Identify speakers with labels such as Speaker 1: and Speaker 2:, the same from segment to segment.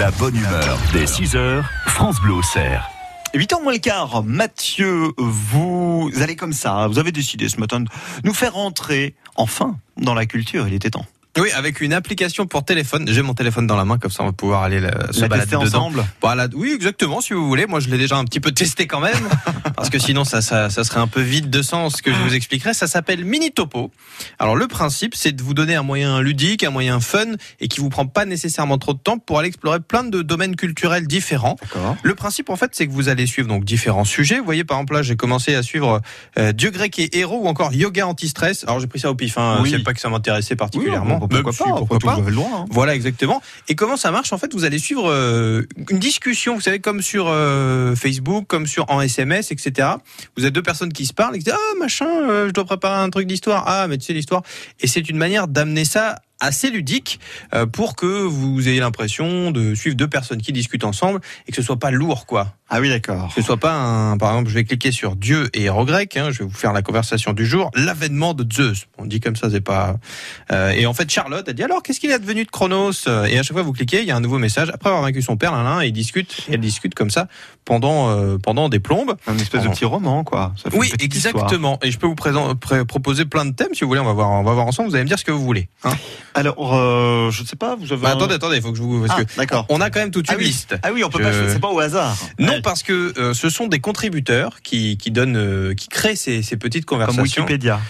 Speaker 1: La bonne humeur dès 6h, France Bleu Auxerre.
Speaker 2: 8h moins le quart, Mathieu, vous allez comme ça, vous avez décidé ce matin de nous faire rentrer enfin dans la culture, il était temps.
Speaker 3: Oui, avec une application pour téléphone. J'ai mon téléphone dans la main, comme ça on va pouvoir aller la, se
Speaker 2: La
Speaker 3: balader
Speaker 2: ensemble
Speaker 3: Voilà, oui, exactement, si vous voulez. Moi, je l'ai déjà un petit peu testé quand même, parce que sinon, ça, ça, ça serait un peu vide de sens ce que je vous expliquerai. Ça s'appelle Mini Topo. Alors, le principe, c'est de vous donner un moyen ludique, un moyen fun, et qui vous prend pas nécessairement trop de temps pour aller explorer plein de domaines culturels différents. Le principe, en fait, c'est que vous allez suivre donc différents sujets. Vous voyez, par exemple, là, j'ai commencé à suivre euh, Dieu grec et héros ou encore yoga anti-stress. Alors, j'ai pris ça au pif. Hein.
Speaker 2: Oui.
Speaker 3: C'est pas que ça m'intéressait particulièrement.
Speaker 2: Pourquoi pas,
Speaker 3: pourquoi pas.
Speaker 2: droit, hein.
Speaker 3: Voilà, exactement. Et comment ça marche En fait, vous allez suivre euh, une discussion, vous savez, comme sur euh, Facebook, comme sur en SMS, etc. Vous avez deux personnes qui se parlent et qui disent ah machin, euh, je dois préparer un truc d'histoire. Ah mais tu sais l'histoire. Et c'est une manière d'amener ça assez ludique euh, pour que vous ayez l'impression de suivre deux personnes qui discutent ensemble et que ce soit pas lourd quoi.
Speaker 2: Ah oui, d'accord.
Speaker 3: Que ce soit pas un, par exemple, je vais cliquer sur Dieu et héros grec, hein, je vais vous faire la conversation du jour, l'avènement de Zeus. On dit comme ça, c'est pas. Euh, et en fait, Charlotte a dit alors, qu'est-ce qu'il est devenu de Chronos? Et à chaque fois, vous cliquez, il y a un nouveau message. Après avoir vaincu son père, là, là, et il discute, et elle discute comme ça pendant euh, pendant des plombes.
Speaker 2: Un espèce de petit roman, quoi. Ça fait
Speaker 3: Oui,
Speaker 2: histoire.
Speaker 3: exactement. Et je peux vous présenter, pré- proposer plein de thèmes si vous voulez. On va voir, on va voir ensemble. Vous allez me dire ce que vous voulez. hein.
Speaker 2: Alors, euh, je ne sais pas, vous avez.
Speaker 3: Bah,
Speaker 2: un-
Speaker 3: attendez, attendez, il faut que je vous parce
Speaker 2: Ah,
Speaker 3: que
Speaker 2: d'accord.
Speaker 3: on a quand même toute
Speaker 2: Ah
Speaker 3: une
Speaker 2: oui.
Speaker 3: liste.
Speaker 2: Ah oui, on peut
Speaker 3: Je-
Speaker 2: pas, c'est pas au hasard.
Speaker 3: Non,
Speaker 2: Ouais.
Speaker 3: parce que euh, ce sont des contributeurs qui, qui donnent, euh, qui créent ces, ces petites
Speaker 2: Comme
Speaker 3: conversations.
Speaker 2: Wikipédia.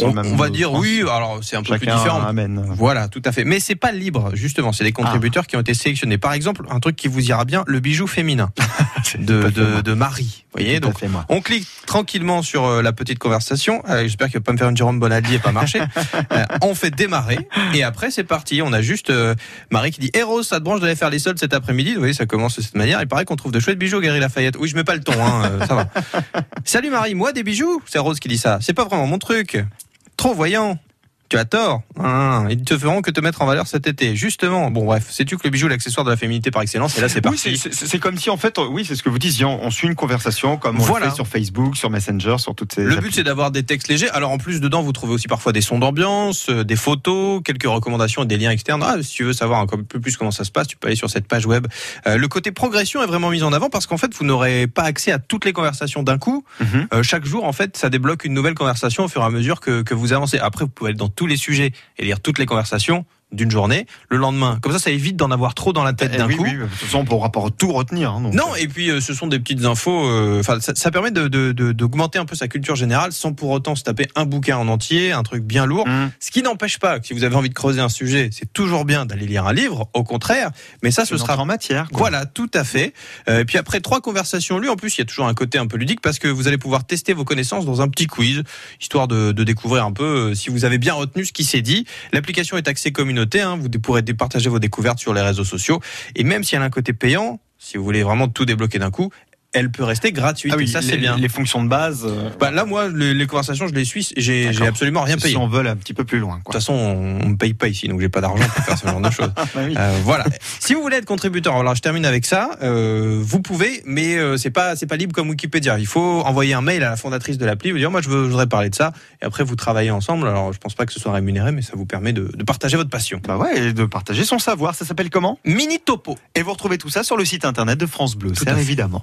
Speaker 3: On, va dire oui, alors c'est un peu plus différent.
Speaker 2: amène.
Speaker 3: Voilà, tout à fait. Mais c'est pas libre, justement. C'est des contributeurs qui ont été sélectionnés. Par exemple, un truc qui vous ira bien, le bijou féminin de, de, de Marie. Vous voyez, donc on clique tranquillement sur euh, la petite conversation. Euh, J'espère qu'il va pas me faire une Jérôme Bonaldi et pas marcher. Euh, on fait démarrer et après c'est parti. On a juste euh, Marie qui dit Héros, ça te branche d'aller faire les soldes cet après-midi. Vous voyez, ça commence de cette manière. Il paraît qu'on trouve de chouettes bijoux, Gary Lafayette. Oui, je mets pas le ton, hein, euh, ça va. Salut Marie, moi des bijoux. C'est Rose qui dit ça. C'est pas vraiment mon truc. Trop voyant. Tu as tort. Hein, ils te feront que te mettre en valeur cet été. Justement. Bon, bref. Sais-tu que le bijou est l'accessoire de la féminité par excellence Et là, c'est
Speaker 2: Oui,
Speaker 3: parti.
Speaker 2: c'est- c'est comme si en fait, oui, c'est ce que vous disiez, on, on suit une conversation comme on
Speaker 3: Voilà.
Speaker 2: le fait sur Facebook, sur Messenger, sur toutes ces.
Speaker 3: Le but, c'est d'avoir des textes légers. Alors, en plus, dedans, vous trouvez aussi parfois des sons d'ambiance, euh, des photos, quelques recommandations et des liens externes. Ah, si tu veux savoir un peu plus comment ça se passe, tu peux aller sur cette page web. Euh, le côté progression est vraiment mis en avant parce qu'en fait, vous n'aurez pas accès à toutes les conversations d'un coup.
Speaker 2: Mhm.
Speaker 3: Euh, chaque jour, en fait, ça débloque une nouvelle conversation au fur et à mesure que, que vous avancez. Après, vous pouvez aller dans tous les sujets et lire toutes les conversations d'une journée. Le lendemain, comme ça, ça évite d'en avoir trop dans la tête
Speaker 2: Eh
Speaker 3: d'un
Speaker 2: oui,
Speaker 3: coup.
Speaker 2: oui, de toute façon, on pourra pas tout retenir. hein, donc.
Speaker 3: Non, et puis euh, ce sont des petites infos. euh, ça, ça permet de- de- de- d'augmenter un peu sa culture générale sans pour autant se taper un bouquin en entier, un truc bien lourd.
Speaker 2: Hum.
Speaker 3: Ce qui n'empêche pas que si vous avez envie de creuser un sujet, c'est toujours bien d'aller lire un livre. Au contraire, mais ça, ce
Speaker 2: Une
Speaker 3: sera
Speaker 2: en matière. quoi.
Speaker 3: voilà, tout à fait. Euh, et puis après trois conversations lues, en plus, il y a toujours un côté un peu ludique parce que vous allez pouvoir tester vos connaissances dans un petit quiz, histoire de, de découvrir un peu euh, si vous avez bien retenu ce qui s'est dit. L'application est axée hein, vous pourrez partager vos découvertes sur les réseaux sociaux. Et même si elle a un côté payant, si vous voulez vraiment tout débloquer d'un coup, elle peut rester gratuite.
Speaker 2: Ah oui,
Speaker 3: et ça, c'est bien.
Speaker 2: Les fonctions de base. euh,
Speaker 3: Bah, là, moi, les, les conversations, je les suis, j'ai absolument rien payé.
Speaker 2: si
Speaker 3: De
Speaker 2: on veut aller un petit peu plus loin. Quoi.
Speaker 3: toute façon, on, me paye pas ici, donc j'ai pas d'argent pour faire ce genre de choses.
Speaker 2: Ah, oui.
Speaker 3: Euh, voilà. Si vous voulez être contributeur, alors je termine avec ça. euh, vous pouvez, mais c'est pas c'est pas libre comme Wikipédia. Il faut envoyer un mail à la fondatrice de l'appli, vous dire moi je, veux- je voudrais parler de ça, et après vous travaillez ensemble. Alors je pense pas que ce soit rémunéré, mais ça vous permet de, de partager votre passion.
Speaker 2: Bah ouais, et de partager son savoir. Ça s'appelle comment?
Speaker 3: Mini topo.
Speaker 2: Et vous retrouvez tout ça sur le site internet de France Bleu, c'est évidemment.